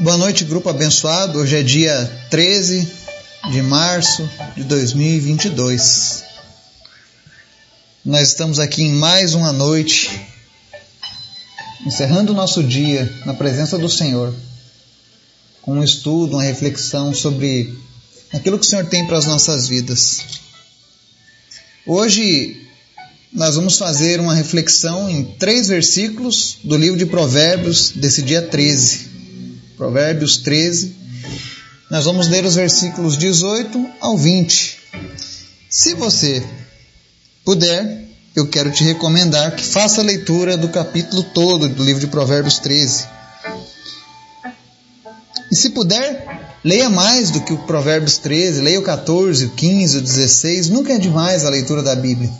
Boa noite, grupo abençoado. Hoje é dia 13 de março de 2022. Nós estamos aqui em mais uma noite, encerrando o nosso dia na presença do Senhor, com um estudo, uma reflexão sobre aquilo que o Senhor tem para as nossas vidas. Hoje nós vamos fazer uma reflexão em três versículos do livro de Provérbios desse dia 13. Provérbios 13. Nós vamos ler os versículos 18 ao 20. Se você puder, eu quero te recomendar que faça a leitura do capítulo todo do livro de Provérbios 13. E se puder, leia mais do que o Provérbios 13, leia o 14, o 15, o 16. Nunca é demais a leitura da Bíblia.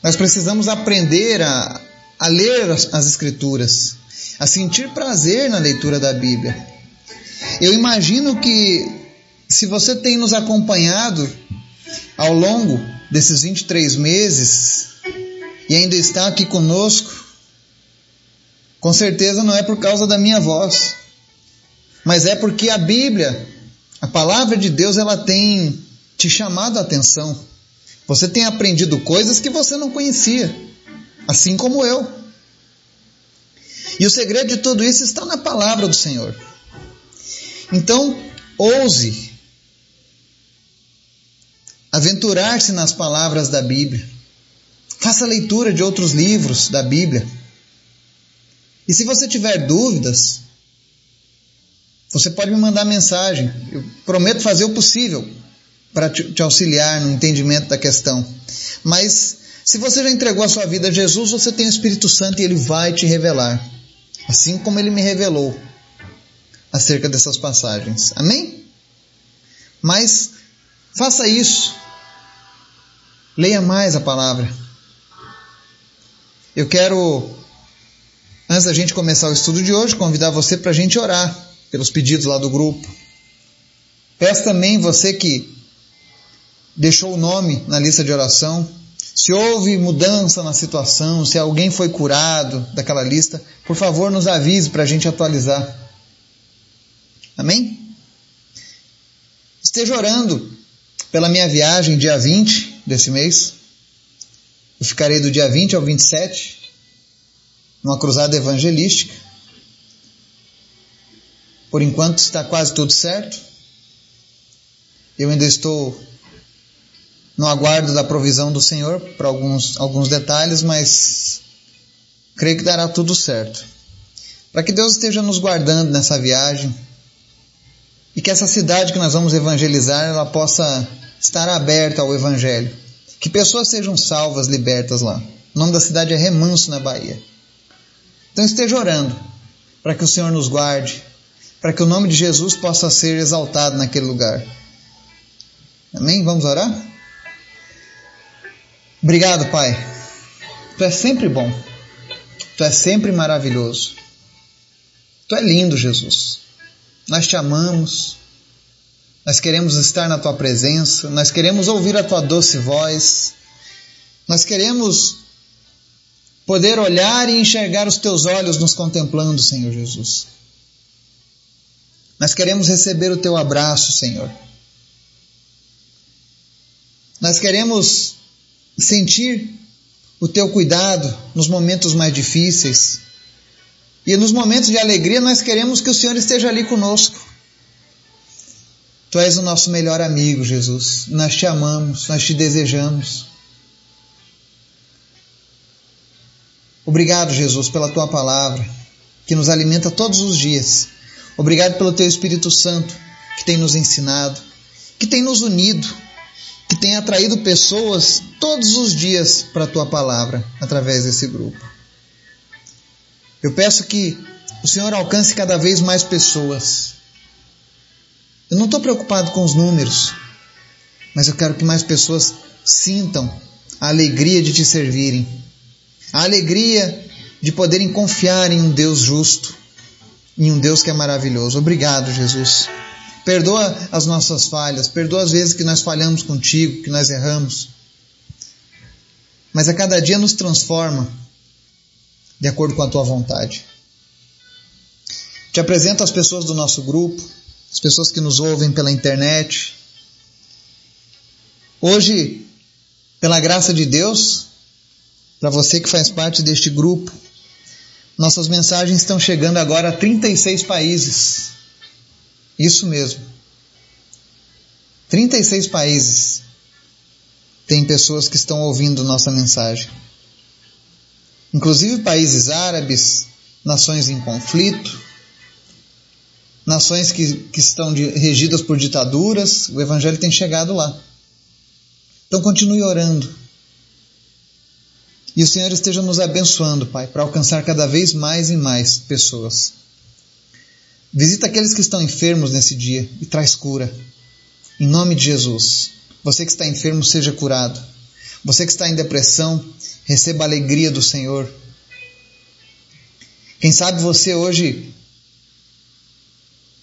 Nós precisamos aprender a, a ler as, as Escrituras a sentir prazer na leitura da Bíblia. Eu imagino que se você tem nos acompanhado ao longo desses 23 meses e ainda está aqui conosco, com certeza não é por causa da minha voz, mas é porque a Bíblia, a palavra de Deus, ela tem te chamado a atenção. Você tem aprendido coisas que você não conhecia, assim como eu. E o segredo de tudo isso está na palavra do Senhor. Então, ouse aventurar-se nas palavras da Bíblia. Faça leitura de outros livros da Bíblia. E se você tiver dúvidas, você pode me mandar mensagem. Eu prometo fazer o possível para te auxiliar no entendimento da questão. Mas se você já entregou a sua vida a Jesus, você tem o Espírito Santo e ele vai te revelar assim como ele me revelou acerca dessas passagens. Amém? Mas faça isso. Leia mais a palavra. Eu quero, antes da gente começar o estudo de hoje, convidar você para a gente orar pelos pedidos lá do grupo. Peço também você que deixou o nome na lista de oração se houve mudança na situação, se alguém foi curado daquela lista, por favor nos avise para a gente atualizar. Amém? Esteja orando pela minha viagem dia 20 desse mês. Eu ficarei do dia 20 ao 27 numa cruzada evangelística. Por enquanto está quase tudo certo. Eu ainda estou no aguardo da provisão do Senhor para alguns, alguns detalhes, mas creio que dará tudo certo. Para que Deus esteja nos guardando nessa viagem e que essa cidade que nós vamos evangelizar ela possa estar aberta ao Evangelho. Que pessoas sejam salvas, libertas lá. O nome da cidade é Remanso, na Bahia. Então esteja orando para que o Senhor nos guarde, para que o nome de Jesus possa ser exaltado naquele lugar. Amém? Vamos orar? Obrigado, Pai. Tu é sempre bom. Tu é sempre maravilhoso. Tu é lindo, Jesus. Nós te amamos. Nós queremos estar na tua presença. Nós queremos ouvir a tua doce voz. Nós queremos poder olhar e enxergar os teus olhos nos contemplando, Senhor Jesus. Nós queremos receber o teu abraço, Senhor. Nós queremos sentir o teu cuidado nos momentos mais difíceis. E nos momentos de alegria nós queremos que o Senhor esteja ali conosco. Tu és o nosso melhor amigo, Jesus. Nós te amamos, nós te desejamos. Obrigado, Jesus, pela tua palavra, que nos alimenta todos os dias. Obrigado pelo teu Espírito Santo, que tem nos ensinado, que tem nos unido que tem atraído pessoas todos os dias para a tua palavra através desse grupo. Eu peço que o Senhor alcance cada vez mais pessoas. Eu não estou preocupado com os números, mas eu quero que mais pessoas sintam a alegria de te servirem, a alegria de poderem confiar em um Deus justo, em um Deus que é maravilhoso. Obrigado, Jesus. Perdoa as nossas falhas, perdoa as vezes que nós falhamos contigo, que nós erramos. Mas a cada dia nos transforma de acordo com a tua vontade. Te apresento as pessoas do nosso grupo, as pessoas que nos ouvem pela internet. Hoje, pela graça de Deus, para você que faz parte deste grupo, nossas mensagens estão chegando agora a 36 países. Isso mesmo. 36 países tem pessoas que estão ouvindo nossa mensagem. Inclusive países árabes, nações em conflito, nações que, que estão de, regidas por ditaduras, o Evangelho tem chegado lá. Então continue orando. E o Senhor esteja nos abençoando, Pai, para alcançar cada vez mais e mais pessoas. Visita aqueles que estão enfermos nesse dia e traz cura. Em nome de Jesus. Você que está enfermo, seja curado. Você que está em depressão, receba a alegria do Senhor. Quem sabe você hoje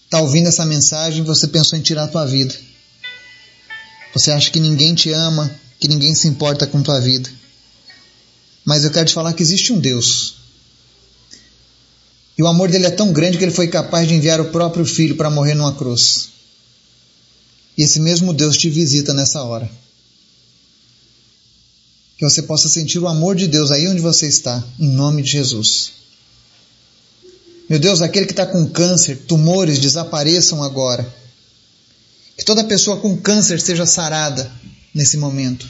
está ouvindo essa mensagem e você pensou em tirar a tua vida. Você acha que ninguém te ama, que ninguém se importa com tua vida. Mas eu quero te falar que existe um Deus. E o amor dele é tão grande que ele foi capaz de enviar o próprio filho para morrer numa cruz. E esse mesmo Deus te visita nessa hora. Que você possa sentir o amor de Deus aí onde você está, em nome de Jesus. Meu Deus, aquele que está com câncer, tumores, desapareçam agora. Que toda pessoa com câncer seja sarada nesse momento.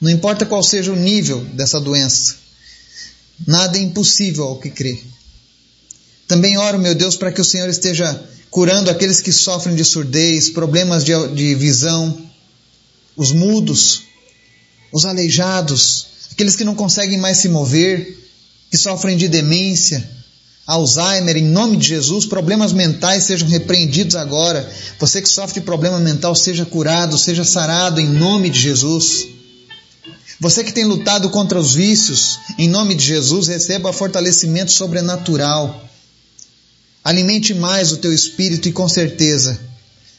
Não importa qual seja o nível dessa doença. Nada é impossível ao que crê. Também oro, meu Deus, para que o Senhor esteja curando aqueles que sofrem de surdez, problemas de, de visão, os mudos, os aleijados, aqueles que não conseguem mais se mover, que sofrem de demência, Alzheimer, em nome de Jesus, problemas mentais sejam repreendidos agora. Você que sofre de problema mental, seja curado, seja sarado em nome de Jesus. Você que tem lutado contra os vícios, em nome de Jesus, receba fortalecimento sobrenatural. Alimente mais o teu espírito e com certeza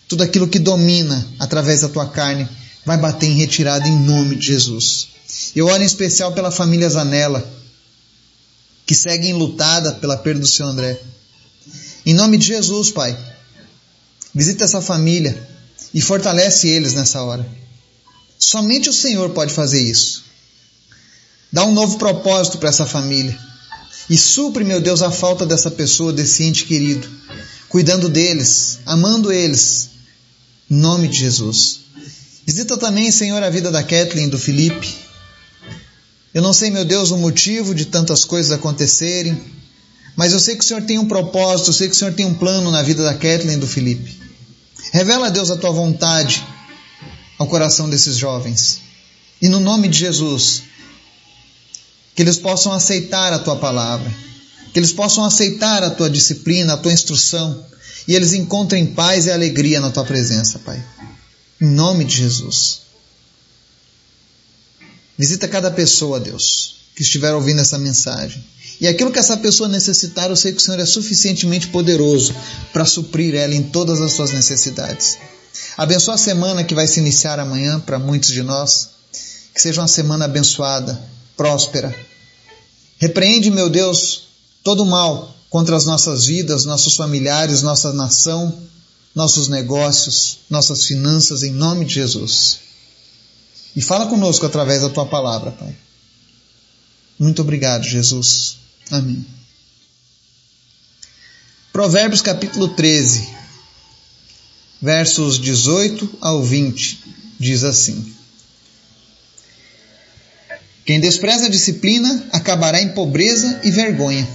tudo aquilo que domina através da tua carne vai bater em retirada em nome de Jesus. Eu oro em especial pela família Zanella, que segue enlutada pela perda do seu André. Em nome de Jesus, Pai, visita essa família e fortalece eles nessa hora. Somente o Senhor pode fazer isso. Dá um novo propósito para essa família. E supre, meu Deus, a falta dessa pessoa, desse ente querido, cuidando deles, amando eles, em nome de Jesus. Visita também, Senhor, a vida da Kathleen do Felipe. Eu não sei, meu Deus, o motivo de tantas coisas acontecerem, mas eu sei que o Senhor tem um propósito, eu sei que o Senhor tem um plano na vida da Kathleen do Felipe. Revela, Deus, a tua vontade ao coração desses jovens. E no nome de Jesus, que eles possam aceitar a tua palavra, que eles possam aceitar a tua disciplina, a tua instrução, e eles encontrem paz e alegria na tua presença, Pai. Em nome de Jesus. Visita cada pessoa, Deus, que estiver ouvindo essa mensagem. E aquilo que essa pessoa necessitar, eu sei que o Senhor é suficientemente poderoso para suprir ela em todas as suas necessidades. Abençoa a semana que vai se iniciar amanhã para muitos de nós. Que seja uma semana abençoada, próspera. Repreende, meu Deus, todo o mal contra as nossas vidas, nossos familiares, nossa nação, nossos negócios, nossas finanças, em nome de Jesus. E fala conosco através da tua palavra, Pai. Muito obrigado, Jesus. Amém. Provérbios capítulo 13, versos 18 ao 20, diz assim: quem despreza a disciplina acabará em pobreza e vergonha.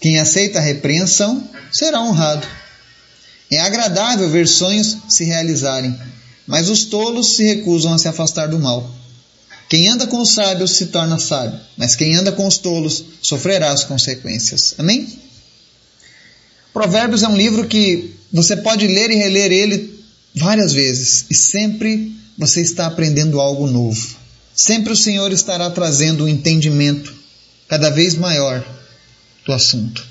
Quem aceita a repreensão será honrado. É agradável ver sonhos se realizarem, mas os tolos se recusam a se afastar do mal. Quem anda com os sábios se torna sábio, mas quem anda com os tolos sofrerá as consequências. Amém? Provérbios é um livro que você pode ler e reler ele várias vezes e sempre você está aprendendo algo novo. Sempre o Senhor estará trazendo um entendimento cada vez maior do assunto.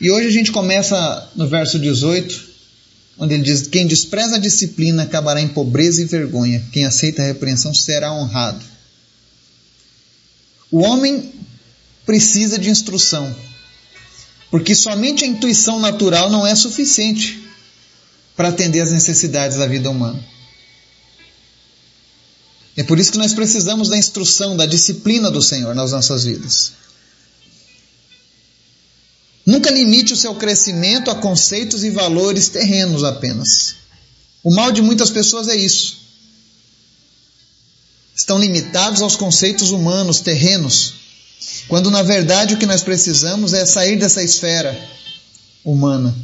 E hoje a gente começa no verso 18, onde ele diz: Quem despreza a disciplina acabará em pobreza e vergonha, quem aceita a repreensão será honrado. O homem precisa de instrução. Porque somente a intuição natural não é suficiente para atender às necessidades da vida humana. É por isso que nós precisamos da instrução, da disciplina do Senhor nas nossas vidas. Nunca limite o seu crescimento a conceitos e valores terrenos apenas. O mal de muitas pessoas é isso. Estão limitados aos conceitos humanos, terrenos, quando na verdade o que nós precisamos é sair dessa esfera humana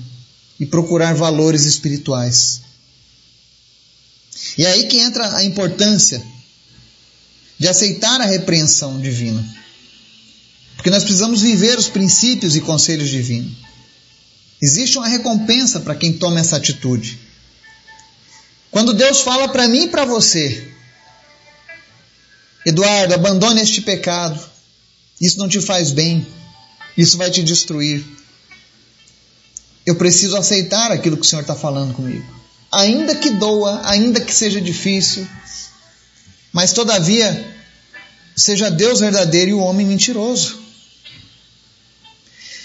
e procurar valores espirituais. E é aí que entra a importância de aceitar a repreensão divina. Porque nós precisamos viver os princípios e conselhos divinos. Existe uma recompensa para quem toma essa atitude. Quando Deus fala para mim e para você, Eduardo, abandone este pecado, isso não te faz bem, isso vai te destruir. Eu preciso aceitar aquilo que o Senhor está falando comigo. Ainda que doa, ainda que seja difícil, mas todavia, seja Deus verdadeiro e o homem mentiroso.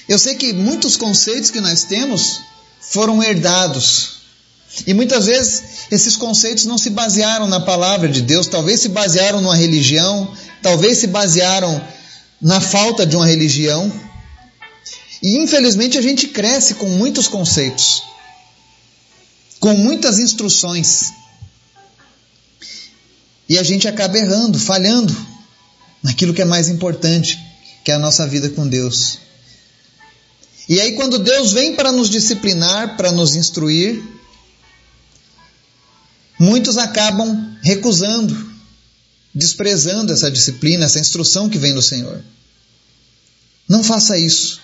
Eu sei que muitos conceitos que nós temos foram herdados. E muitas vezes esses conceitos não se basearam na palavra de Deus, talvez se basearam numa religião, talvez se basearam na falta de uma religião. E infelizmente a gente cresce com muitos conceitos, com muitas instruções. E a gente acaba errando, falhando naquilo que é mais importante, que é a nossa vida com Deus. E aí, quando Deus vem para nos disciplinar, para nos instruir, muitos acabam recusando, desprezando essa disciplina, essa instrução que vem do Senhor. Não faça isso,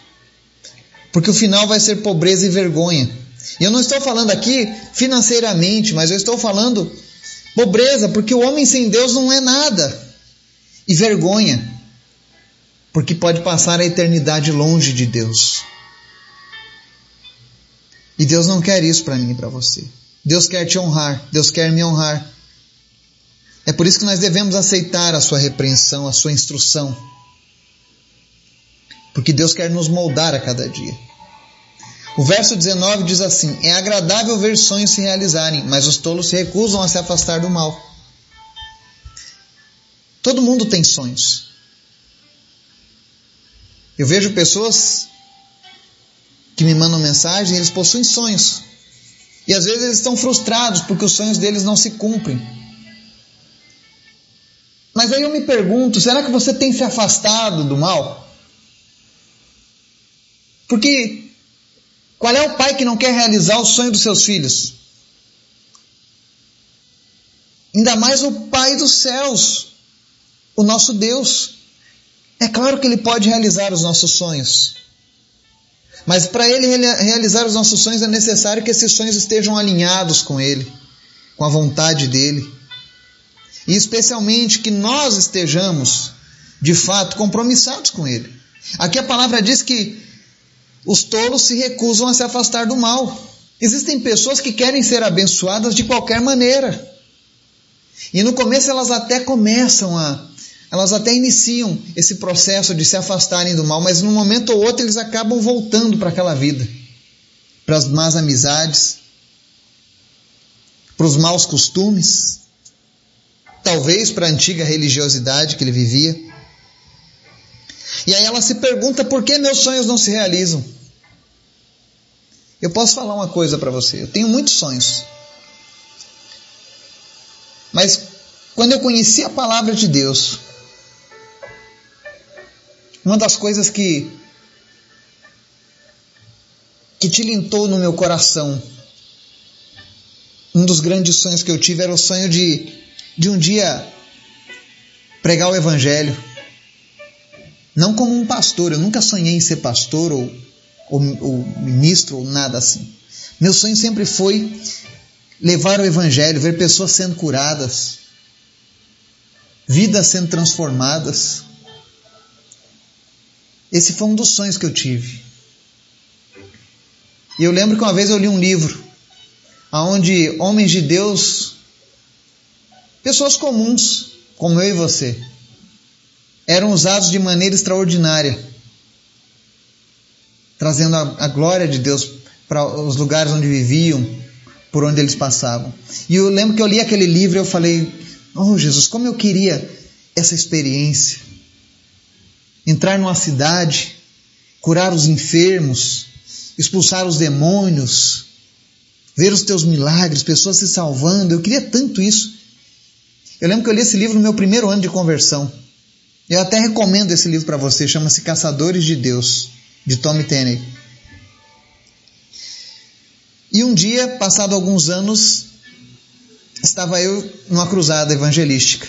porque o final vai ser pobreza e vergonha. E eu não estou falando aqui financeiramente, mas eu estou falando Pobreza, porque o homem sem Deus não é nada. E vergonha, porque pode passar a eternidade longe de Deus. E Deus não quer isso para mim e para você. Deus quer te honrar, Deus quer me honrar. É por isso que nós devemos aceitar a sua repreensão, a sua instrução. Porque Deus quer nos moldar a cada dia. O verso 19 diz assim: É agradável ver sonhos se realizarem, mas os tolos se recusam a se afastar do mal. Todo mundo tem sonhos. Eu vejo pessoas que me mandam mensagem eles possuem sonhos. E às vezes eles estão frustrados porque os sonhos deles não se cumprem. Mas aí eu me pergunto: será que você tem se afastado do mal? Porque qual é o pai que não quer realizar o sonho dos seus filhos? Ainda mais o Pai dos céus, o nosso Deus. É claro que Ele pode realizar os nossos sonhos. Mas para Ele realizar os nossos sonhos é necessário que esses sonhos estejam alinhados com Ele, com a vontade dEle. E especialmente que nós estejamos, de fato, compromissados com Ele. Aqui a palavra diz que os tolos se recusam a se afastar do mal. Existem pessoas que querem ser abençoadas de qualquer maneira. E no começo elas até começam a. Elas até iniciam esse processo de se afastarem do mal, mas num momento ou outro eles acabam voltando para aquela vida, para as más amizades, para os maus costumes, talvez para a antiga religiosidade que ele vivia. E aí ela se pergunta por que meus sonhos não se realizam. Eu posso falar uma coisa para você. Eu tenho muitos sonhos. Mas quando eu conheci a palavra de Deus, uma das coisas que que tilintou no meu coração, um dos grandes sonhos que eu tive era o sonho de de um dia pregar o evangelho. Não como um pastor, eu nunca sonhei em ser pastor ou ou, ou ministro, ou nada assim. Meu sonho sempre foi levar o Evangelho, ver pessoas sendo curadas, vidas sendo transformadas. Esse foi um dos sonhos que eu tive. E eu lembro que uma vez eu li um livro onde homens de Deus, pessoas comuns, como eu e você, eram usados de maneira extraordinária trazendo a, a glória de Deus para os lugares onde viviam, por onde eles passavam. E eu lembro que eu li aquele livro e eu falei: Oh Jesus, como eu queria essa experiência. Entrar numa cidade, curar os enfermos, expulsar os demônios, ver os teus milagres, pessoas se salvando. Eu queria tanto isso. Eu lembro que eu li esse livro no meu primeiro ano de conversão. Eu até recomendo esse livro para você, chama-se Caçadores de Deus, de Tommy Tenney. E um dia, passado alguns anos, estava eu numa cruzada evangelística,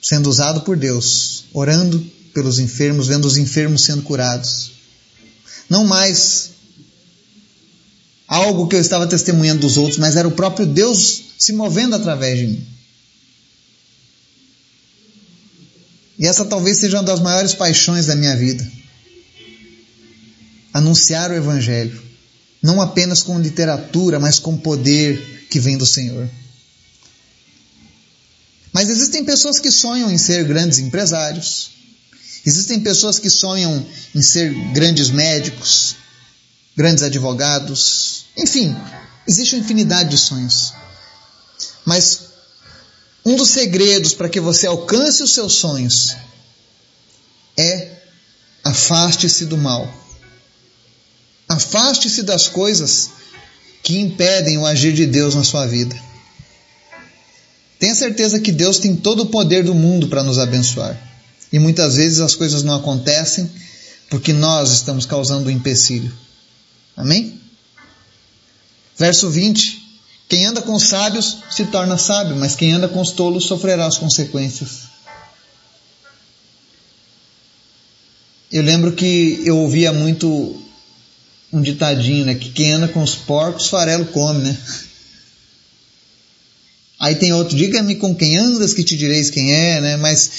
sendo usado por Deus, orando pelos enfermos, vendo os enfermos sendo curados. Não mais algo que eu estava testemunhando dos outros, mas era o próprio Deus se movendo através de mim. E essa talvez seja uma das maiores paixões da minha vida. Anunciar o Evangelho. Não apenas com literatura, mas com poder que vem do Senhor. Mas existem pessoas que sonham em ser grandes empresários. Existem pessoas que sonham em ser grandes médicos, grandes advogados. Enfim, existe uma infinidade de sonhos. Mas um dos segredos para que você alcance os seus sonhos é afaste-se do mal. Afaste-se das coisas que impedem o agir de Deus na sua vida. Tenha certeza que Deus tem todo o poder do mundo para nos abençoar. E muitas vezes as coisas não acontecem porque nós estamos causando um empecilho. Amém? Verso 20. Quem anda com os sábios se torna sábio, mas quem anda com os tolos sofrerá as consequências. Eu lembro que eu ouvia muito um ditadinho, né? Que quem anda com os porcos, farelo come, né? Aí tem outro, diga-me com quem andas que te direis quem é, né? Mas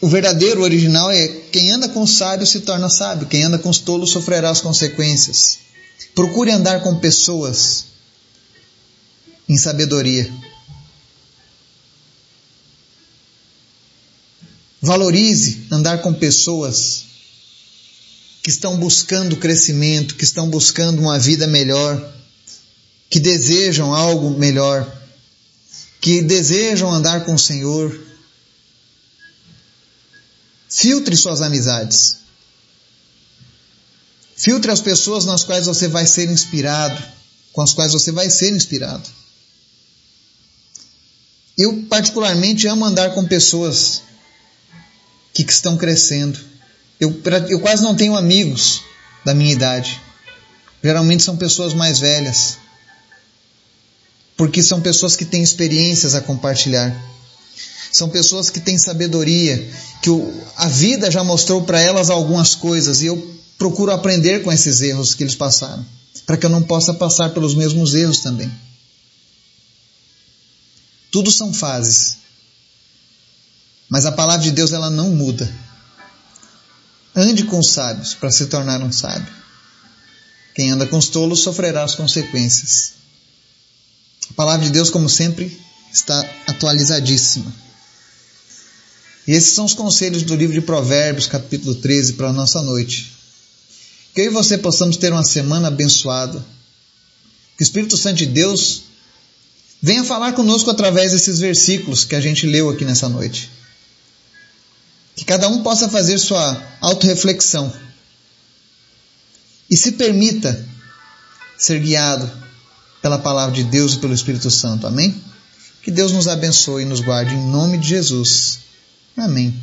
o verdadeiro o original é quem anda com os sábios se torna sábio, quem anda com os tolos sofrerá as consequências. Procure andar com pessoas em sabedoria. Valorize andar com pessoas que estão buscando crescimento, que estão buscando uma vida melhor, que desejam algo melhor, que desejam andar com o Senhor. Filtre suas amizades. Filtre as pessoas nas quais você vai ser inspirado, com as quais você vai ser inspirado. Eu, particularmente, amo andar com pessoas que estão crescendo. Eu, eu quase não tenho amigos da minha idade. Geralmente são pessoas mais velhas. Porque são pessoas que têm experiências a compartilhar. São pessoas que têm sabedoria, que o, a vida já mostrou para elas algumas coisas e eu procuro aprender com esses erros que eles passaram, para que eu não possa passar pelos mesmos erros também. Tudo são fases. Mas a palavra de Deus ela não muda. Ande com os sábios para se tornar um sábio. Quem anda com os tolos sofrerá as consequências. A palavra de Deus, como sempre, está atualizadíssima. E esses são os conselhos do livro de Provérbios, capítulo 13, para a nossa noite. Que eu e você possamos ter uma semana abençoada. Que o Espírito Santo de Deus venha falar conosco através desses versículos que a gente leu aqui nessa noite. Que cada um possa fazer sua autorreflexão e se permita ser guiado pela palavra de Deus e pelo Espírito Santo. Amém? Que Deus nos abençoe e nos guarde em nome de Jesus. Amém.